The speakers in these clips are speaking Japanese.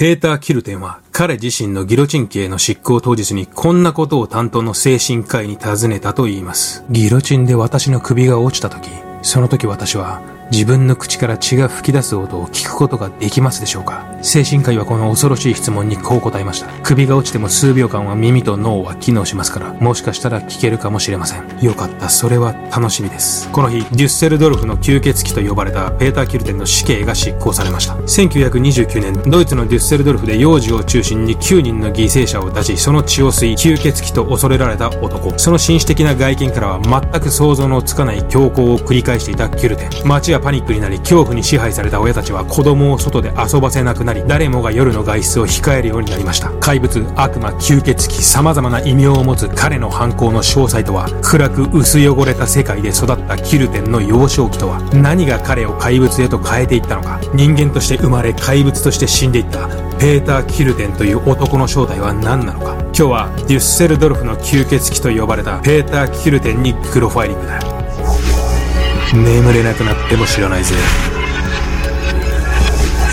ペーター・キルテンは彼自身のギロチン刑の執行当日にこんなことを担当の精神科医に尋ねたと言います。ギロチンで私の首が落ちた時、その時私は自分の口から血が吹き出す音を聞くことができますでしょうか？精神科医はこの恐ろしい質問にこう答えました。首が落ちても数秒間は耳と脳は機能しますから、もしかしたら聞けるかもしれません。よかった、それは楽しみです。この日、デュッセルドルフの吸血鬼と呼ばれたペーター・キルテンの死刑が執行されました。1929年、ドイツのデュッセルドルフで幼児を中心に9人の犠牲者を出し、その血を吸い、吸血鬼と恐れられた男。その紳士的な外見からは全く想像のつかない強行を繰り返していたキルテン。街はパニックになり、恐怖に支配された親たちは子供を外で遊ばせなくなり、誰もが夜の外出を控えるようになりました。怪物、悪魔、吸血鬼、様々な異名を持つ彼の犯行の詳細とは、暗く薄汚れた世界で育ったキルテンの幼少期とは、何が彼を怪物へと変えていったのか、人間として生まれ怪物として死んでいったペーター・キルテンという男の正体は何なのか。今日はデュッセルドルフの吸血鬼と呼ばれたペーター・キルテンにプロファイリングだ。眠れなくなっても知らないぜ。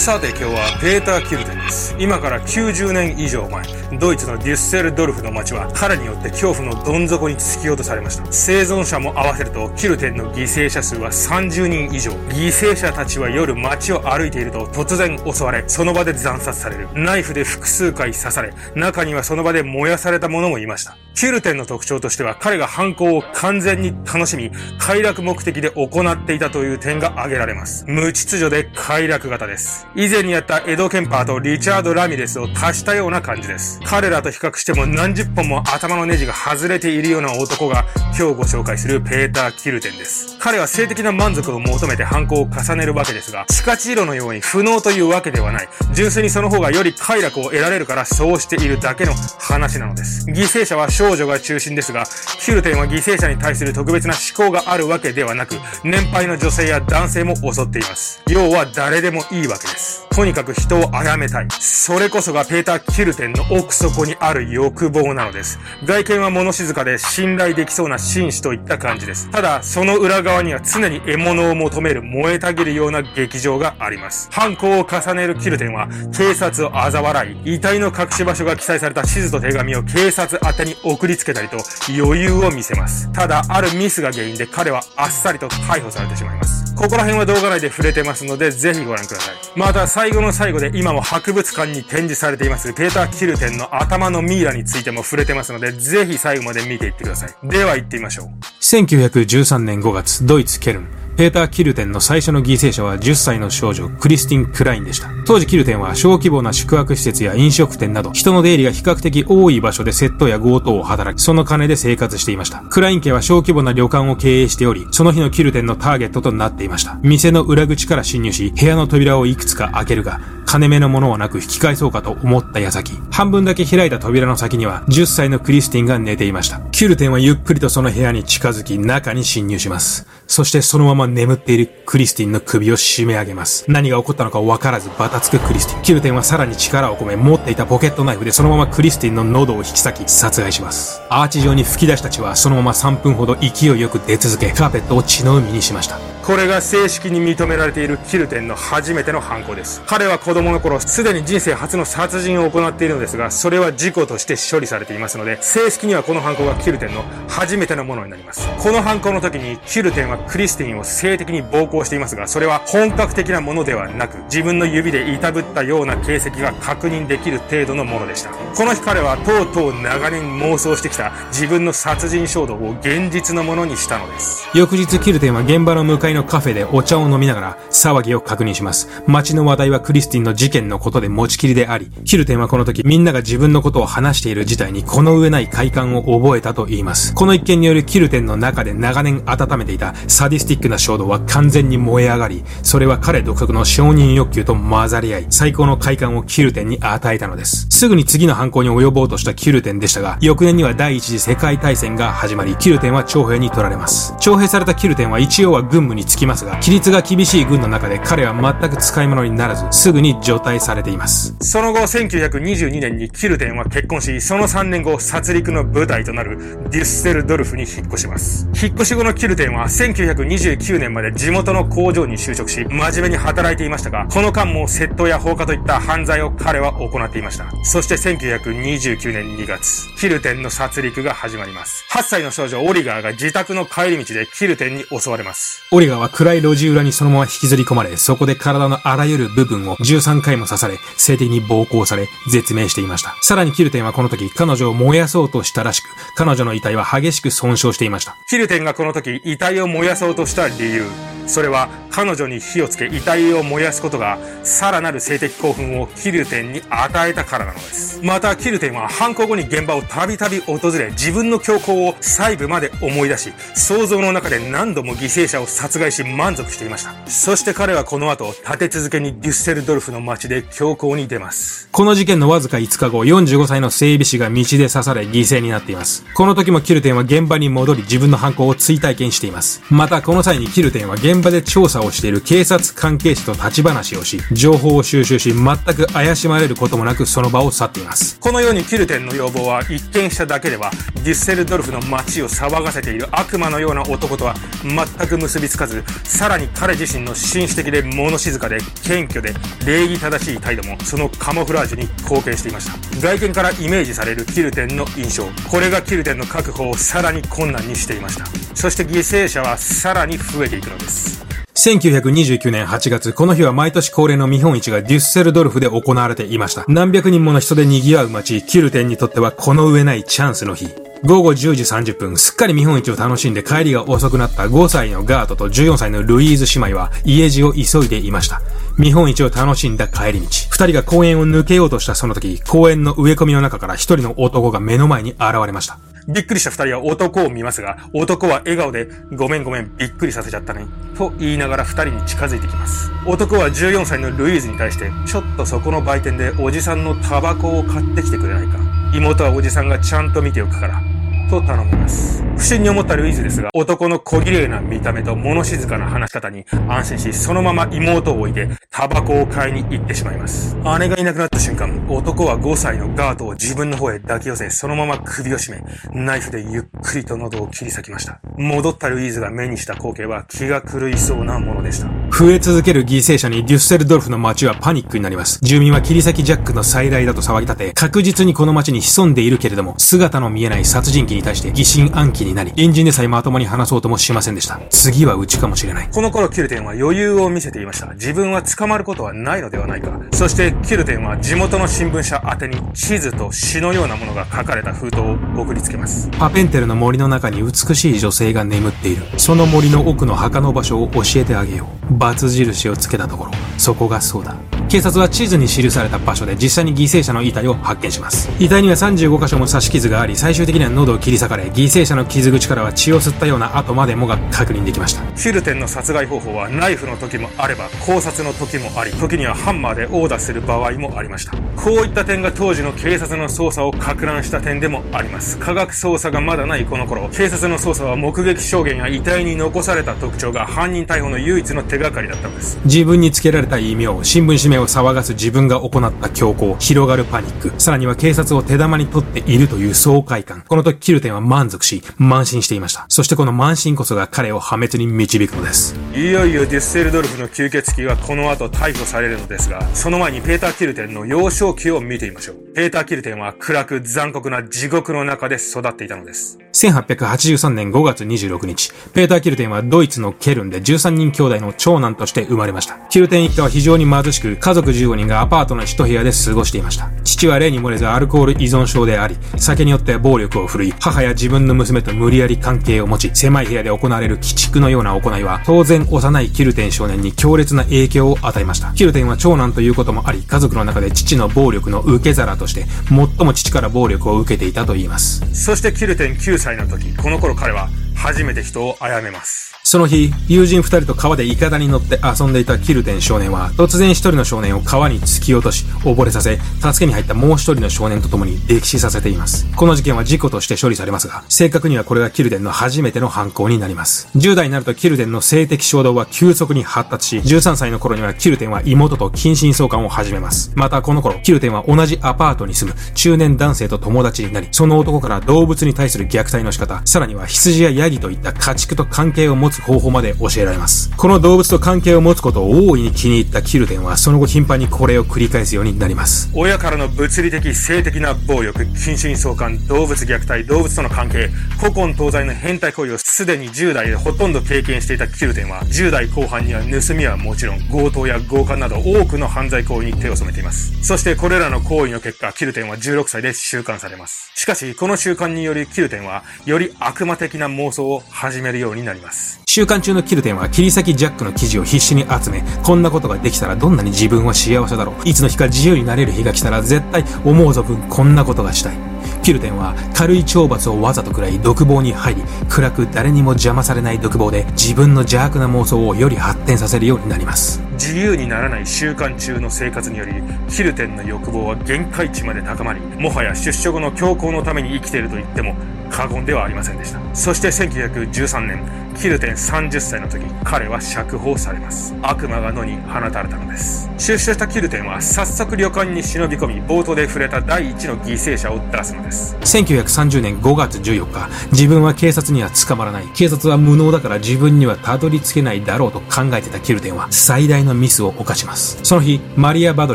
さて今日はペーター・キルテンです。今から90年以上前、ドイツのデュッセルドルフの街は彼によって恐怖のどん底に突き落とされました。生存者も合わせると、キルテンの犠牲者数は30人以上。犠牲者たちは夜街を歩いていると突然襲われ、その場で惨殺される。ナイフで複数回刺され、中にはその場で燃やされた者もいました。キルテンの特徴としては彼が犯行を完全に楽しみ、快楽目的で行っていたという点が挙げられます。無秩序で快楽型です。以前にやったエド・ケンパーとリチャード・ラミレスを足したような感じです。彼らと比較しても何十本も頭のネジが外れているような男が今日ご紹介するペーター・キルテンです。彼は性的な満足を求めて犯行を重ねるわけですが、地下地路のように不能というわけではない。純粋にその方がより快楽を得られるからそうしているだけの話なのです。犠牲者は少女が中心ですが、キルテンは犠牲者に対する特別な思考があるわけではなく、年配の女性や男性も襲っています。要は誰でもいいわけです。とにかく人を殺めたい。それこそがペーター・キルテンの奥底にある欲望なのです。外見は物静かで信頼できそうな紳士といった感じです。ただ、その裏側には常に獲物を求める燃えたぎるような劇場があります。犯行を重ねるキルテンは、警察を嘲笑い、遺体の隠し場所が記載された地図と手紙を警察宛てに送りつけたりと余裕を見せます。ただ、あるミスが原因で彼はあっさりと逮捕されてしまいます。ここら辺は動画内で触れてますので、ぜひご覧ください。また、最後の最後で今も博物館に展示されています、ペーター・キルテンの頭のミイラについても触れてますので、ぜひ最後まで見ていってください。では行ってみましょう。1913年5月、ドイツ・ケルン。ペーター・キルテンの最初の犠牲者は10歳の少女、クリスティン・クラインでした。当時キルテンは小規模な宿泊施設や飲食店など、人の出入りが比較的多い場所で窃盗や強盗を働き、その金で生活していました。クライン家は小規模な旅館を経営しており、その日のキルテンのターゲットとなっていました。店の裏口から侵入し、部屋の扉をいくつか開けるが、金目のものはなく引き返そうかと思った矢先、半分だけ開いた扉の先には、10歳のクリスティンが寝ていました。キュルテンはゆっくりとその部屋に近づき、中に侵入します。そしてそのまま眠っているクリスティンの首を締め上げます。何が起こったのか分からずバタつくクリスティン。キュルテンはさらに力を込め持っていたポケットナイフでそのままクリスティンの喉を引き裂き殺害します。アーチ状に吹き出した血はそのまま3分ほど勢いよく出続け、カーペットを血の海にしました。これが正式に認められているキルテンの初めての犯行です。彼は子供の頃、すでに人生初の殺人を行っているのですが、それは事故として処理されていますので、正式にはこの犯行がキルテンの初めてのものになります。この犯行の時に、キルテンはクリスティンを性的に暴行していますが、それは本格的なものではなく、自分の指でいたぶったような形跡が確認できる程度のものでした。この日彼はとうとう長年妄想してきた自分の殺人衝動を現実のものにしたのです。翌日キルテンは現場の向かいのカフェでお茶を飲みながら騒ぎを確認します。街の話題はクリスティンの事件のことで持ちきりであり、キルテンはこの時みんなが自分のことを話している事態にこの上ない快感を覚えたと言います。この一件によるキルテンの中で長年温めていたサディスティックな衝動は完全に燃え上がり、それは彼独特の承認欲求と混ざり合い、最高の快感をキルテンに与えたのです。すぐに次の犯行に及ぼうとしたキルテンでしたが、翌年には第一次世界大戦が始まり、キルテンは徴兵に取られます。徴兵されたキルテンは一応は軍務ににつきますが、規律が厳しい軍の中で彼は全く使い物にならず、すぐに除隊されています。その後、1922年にキルテンは結婚し、その3年後、殺戮の舞台となるデュッセルドルフに引っ越します。引っ越し後のキルテンは1929年まで地元の工場に就職し、真面目に働いていましたが、この間も窃盗や放火といった犯罪を彼は行っていました。そして1929年2月、キルテンの殺戮が始まります。8歳の少女オリガーが自宅の帰り道でキルテンに襲われます。オリガーは暗い路地裏にそのまま引きずり込まれ、そこで体のあらゆる部分を13回も刺され、性的に暴行され、絶命していました。さらにキルテンはこの時、彼女を燃やそうとしたらしく、彼女の遺体は激しく損傷していました。キルテンがこの時、遺体を燃やそうとした理由。それは彼女に火をつけ遺体を燃やすことがさらなる性的興奮をキルテンに与えたからなのです。またキルテンは犯行後に現場をたびたび訪れ自分の強行を細部まで思い出し想像の中で何度も犠牲者を殺害し満足していました。そして彼はこの後立て続けにデュッセルドルフの街で強行に出ます。この事件のわずか5日後45歳の整備士が道で刺され犠牲になっています。この時もキルテンは現場に戻り自分の犯行を追体験しています。またこの際にキルテンは現場で調査をしている警察関係者と立ち話をし、情報を収集し、全く怪しまれることもなくその場を去っています。このようにキルテンの要望は一見しただけでは、デュッセルドルフの街を騒がせている悪魔のような男とは全く結びつかず、さらに彼自身の紳士的で物静かで謙虚で礼儀正しい態度もそのカモフラージュに貢献していました。外見からイメージされるキルテンの印象。これがキルテンの確保をさらに困難にしていました。そして犠牲者はさらに増えていくのです。1929年8月、この日は毎年恒例の見本市がデュッセルドルフで行われていました。何百人もの人で賑わう街、キルテンにとってはこの上ないチャンスの日。午後10時30分、すっかり見本市を楽しんで帰りが遅くなった5歳のガートと14歳のルイーズ姉妹は家路を急いでいました。見本市を楽しんだ帰り道。二人が公園を抜けようとしたその時、公園の植え込みの中から一人の男が目の前に現れました。びっくりした二人は男を見ますが、男は笑顔で、ごめんごめん、びっくりさせちゃったね。と言いながら二人に近づいてきます。男は14歳のルイーズに対して、ちょっとそこの売店でおじさんのタバコを買ってきてくれないか。妹はおじさんがちゃんと見ておくから。と頼みます。不審に思ったルイーズですが、男の小綺麗な見た目と物静かな話し方に安心し、そのまま妹を置いて、タバコを買いに行ってしまいます。姉がいなくなった瞬間、男は5歳のガートを自分の方へ抱き寄せ、そのまま首を絞め、ナイフでゆっくりと喉を切り裂きました。戻ったルイーズが目にした光景は気が狂いそうなものでした。増え続ける犠牲者にデュッセルドルフの街はパニックになります。住民は切り裂きジャックの再来だと騒ぎ立て、確実にこの街に潜んでいるけれども、姿の見えない殺人鬼に対して疑心暗鬼になり、エンジンでさえまともに話そうともしませんでした。次はうちかもしれない。この頃キルテンは余裕を見せていました。自分は捕まることはないのではないか。そしてキルテンは地元の新聞社宛に地図と詩のようなものが書かれた封筒を送りつけます。パペンテルの森の中に美しい女性が眠っている。その森の奥の墓の場所を教えてあげよう。バツ印をつけたところ、そこがそうだ。警察は地図に記された場所で実際に犠牲者の遺体を発見します。遺体には35箇所も刺し傷があり、最終的には喉を切り裂かれ、犠牲者の傷口からは血を吸ったような跡までもが確認できました。フィルテンの殺害方法はナイフの時もあれば、考察の時もあり、時にはハンマーで殴打する場合もありました。こういった点が当時の警察の捜査を攪乱した点でもあります。科学捜査がまだないこの頃、警察の捜査は目撃証言や遺体に残された特徴が犯人逮捕の唯一の手がかりだったのです。自分につけられた異名、新聞紙面を騒がす自分分が行った強行、広がるパニック、さらには警察を手玉に取っているという爽快感。この時キルテンは満足し、慢心していました。そしてこの慢心こそが彼を破滅に導くのです。いよいよデュッセルドルフの吸血鬼はこの後逮捕されるのですが、その前にペーター・キルテンの幼少期を見てみましょう。ペーター・キルテンは暗く残酷な地獄の中で育っていたのです。1883年5月26日、ペーター・キルテンはドイツのケルンで13人兄弟の長男として生まれました。キルテン一家は非常に貧しく、家族15人がアパートの一部屋で過ごしていました。父は例に漏れずアルコール依存症であり、酒によって暴力を振るい、母や自分の娘と無理やり関係を持ち、狭い部屋で行われる鬼畜のような行いは、当然幼いキルテン少年に強烈な影響を与えました。キルテンは長男ということもあり、家族の中で父の暴力の受け皿として、最も父から暴力を受けていたと言います。そしてキルテン9歳の時、この頃彼は初めて人を殺めます。その日、友人二人と川でイカダに乗って遊んでいたキルテン少年は、突然一人の少年を川に突き落とし、溺れさせ、助けに入ったもう一人の少年と共に溺死させています。この事件は事故として処理されますが、正確にはこれがキルテンの初めての犯行になります。10代になるとキルテンの性的衝動は急速に発達し、13歳の頃にはキルテンは妹と近親相関を始めます。またこの頃、キルテンは同じアパートに住む中年男性と友達になり、その男から動物に対する虐待の仕方、さらには羊やヤギといった家畜と関係を持つ方法まで教えられます。この動物と関係を持つことを大いに気に入ったキルテンは、その後頻繁にこれを繰り返すようになります。親からの物理的、性的な暴力、近親相関、動物虐待、動物との関係、古今東西の変態行為をすでに10代でほとんど経験していたキルテンは、10代後半には盗みはもちろん、強盗や強姦など多くの犯罪行為に手を染めています。そしてこれらの行為の結果、キルテンは16歳で収監されます。しかし、この習慣によりキルテンは、より悪魔的な妄想を始めるようになります。週刊中のキルテンは切り裂きジャックの記事を必死に集め、こんなことができたらどんなに自分は幸せだろう。いつの日か自由になれる日が来たら絶対思うぞ分こんなことがしたい。キルテンは軽い懲罰をわざとくらい独房に入り、暗く誰にも邪魔されない独房で自分の邪悪な妄想をより発展させるようになります。自由にならない習慣中の生活により、キルテンの欲望は限界値まで高まり、もはや出所後の強行のために生きていると言っても過言ではありませんでした。そして1913年、キルテン30歳の時、彼は釈放されます。悪魔が野に放たれたのです。出所したキルテンは早速旅館に忍び込み、冒頭で触れた第一の犠牲者を出すのです。1930年5月14日、自分は警察には捕まらない。警察は無能だから自分にはたどり着けないだろうと考えてたキルテンは最大のミスを犯します。その日、マリア・バド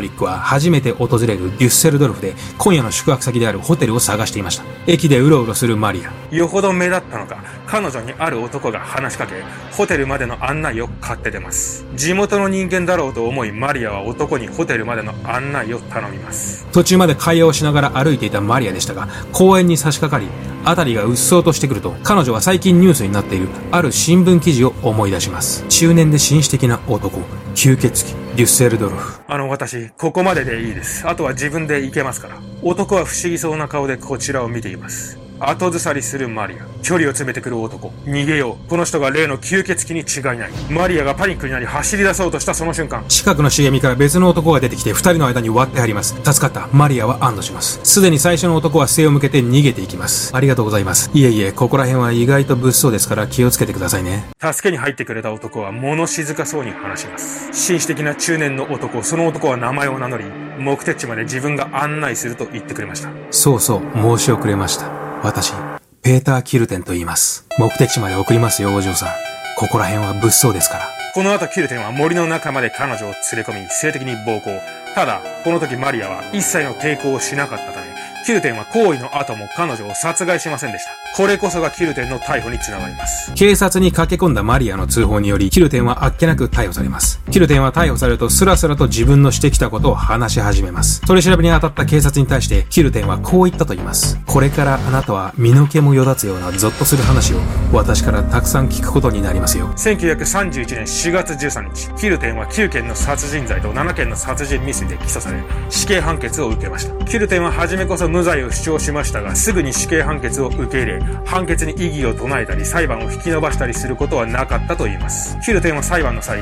リックは初めて訪れるデュッセルドルフで今夜の宿泊先であるホテルを探していました。駅でうろうろするマリア。よほど目立ったのか、彼女にある男が話しかけ、ホテルまでの案内を買って出ます。地元の人間だろうと思い、マリアは男にホテルまでの案内を頼みます。途中まで会話をしながら歩いていたマリアでしたが、公園に差し掛かり、辺りがうっそうとしてくると、彼女は最近ニュースになっているある新聞記事を思い出します。中年で紳士的な男、吸血鬼、デュッセルドルフ。あの、私、ここまででいいです。あとは自分で行けますから。男は不思議そうな顔でこちらを見ています。後ずさりするマリア。距離を詰めてくる男。逃げよう。この人が例の吸血鬼に違いない。マリアがパニックになり走り出そうとしたその瞬間。近くの茂みから別の男が出てきて二人の間に割ってあります。助かった。マリアは安堵します。すでに最初の男は背を向けて逃げていきます。ありがとうございます。いえいえ、ここら辺は意外と物騒ですから気をつけてくださいね。助けに入ってくれた男は物静かそうに話します。紳士的な中年の男、その男は名前を名乗り、目的地まで自分が案内すると言ってくれました。そうそう、申し遅れました。私、ペーター・キルテンと言います。目的地まで送りますよ、お嬢さん。ここら辺は物騒ですから。この後キルテンは森の中まで彼女を連れ込み、性的に暴行。ただ、この時マリアは一切の抵抗をしなかったため、キルテンは行為の後も彼女を殺害しませんでした。これこそがキルテンの逮捕につながります。警察に駆け込んだマリアの通報により、キルテンはあっけなく逮捕されます。キルテンは逮捕されるとスラスラと自分のしてきたことを話し始めます。取り調べに当たった警察に対して、キルテンはこう言ったと言います。これからあなたは身の毛もよだつようなゾッとする話を私からたくさん聞くことになりますよ。1931年4月13日、キルテンは9件の殺人罪と7件の殺人未遂で起訴され、死刑判決を受けました。キルテンは初めこそ無罪を主張しましたが、すぐに死刑判決を受け入れ、判決に異議を唱えたり、裁判を引き延ばしたりすることはなかったと言います。ヒルテンは裁判の際、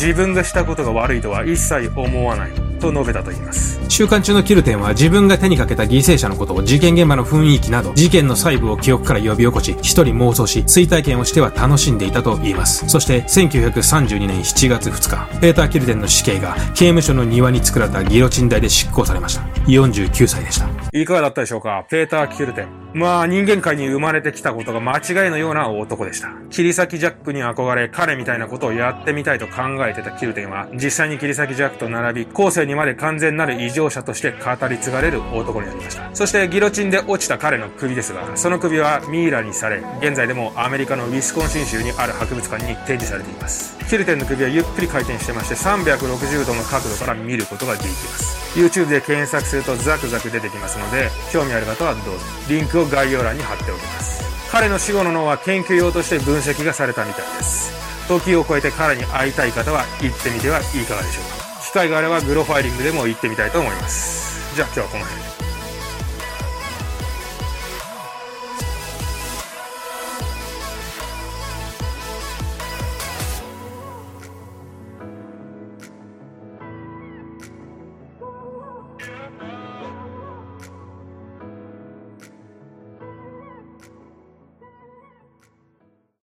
自分がしたことが悪いとは一切思わない。と述べたと言います。週刊中のキルテンは自分が手にかけた犠牲者のことを事件現場の雰囲気など、事件の細部を記憶から呼び起こし、一人妄想し、追体験をしては楽しんでいたと言います。そして、1932年7月2日、ペーター・キルテンの死刑が刑務所の庭に作られたギロチン台で執行されました。49歳でした。いかがだったでしょうか？ペーター・キルテン。まあ、人間界に生まれてきたことが間違いのような男でした。切り裂きジャックに憧れ、彼みたいなことをやってみたいと考えてたキルテンは、実際に切り裂きジャックと並び、後世にまで完全なる異常者として語り継がれる男になりました。そしてギロチンで落ちた彼の首ですが、その首はミイラにされ、現在でもアメリカのウィスコンシン州にある博物館に展示されています。キルテンの首はゆっくり回転してまして、360度の角度から見ることができます。YouTube で検索するとザクザク出てきますので、興味ある方はどうぞ。リンクを概要欄に貼っておきます。彼の死後の脳は研究用として分析がされたみたいです。時を超えて彼に会いたい方は行ってみてはいかがでしょうか。機会があればグロファイリングでも行ってみたいと思います。じゃあ今日はこの辺で。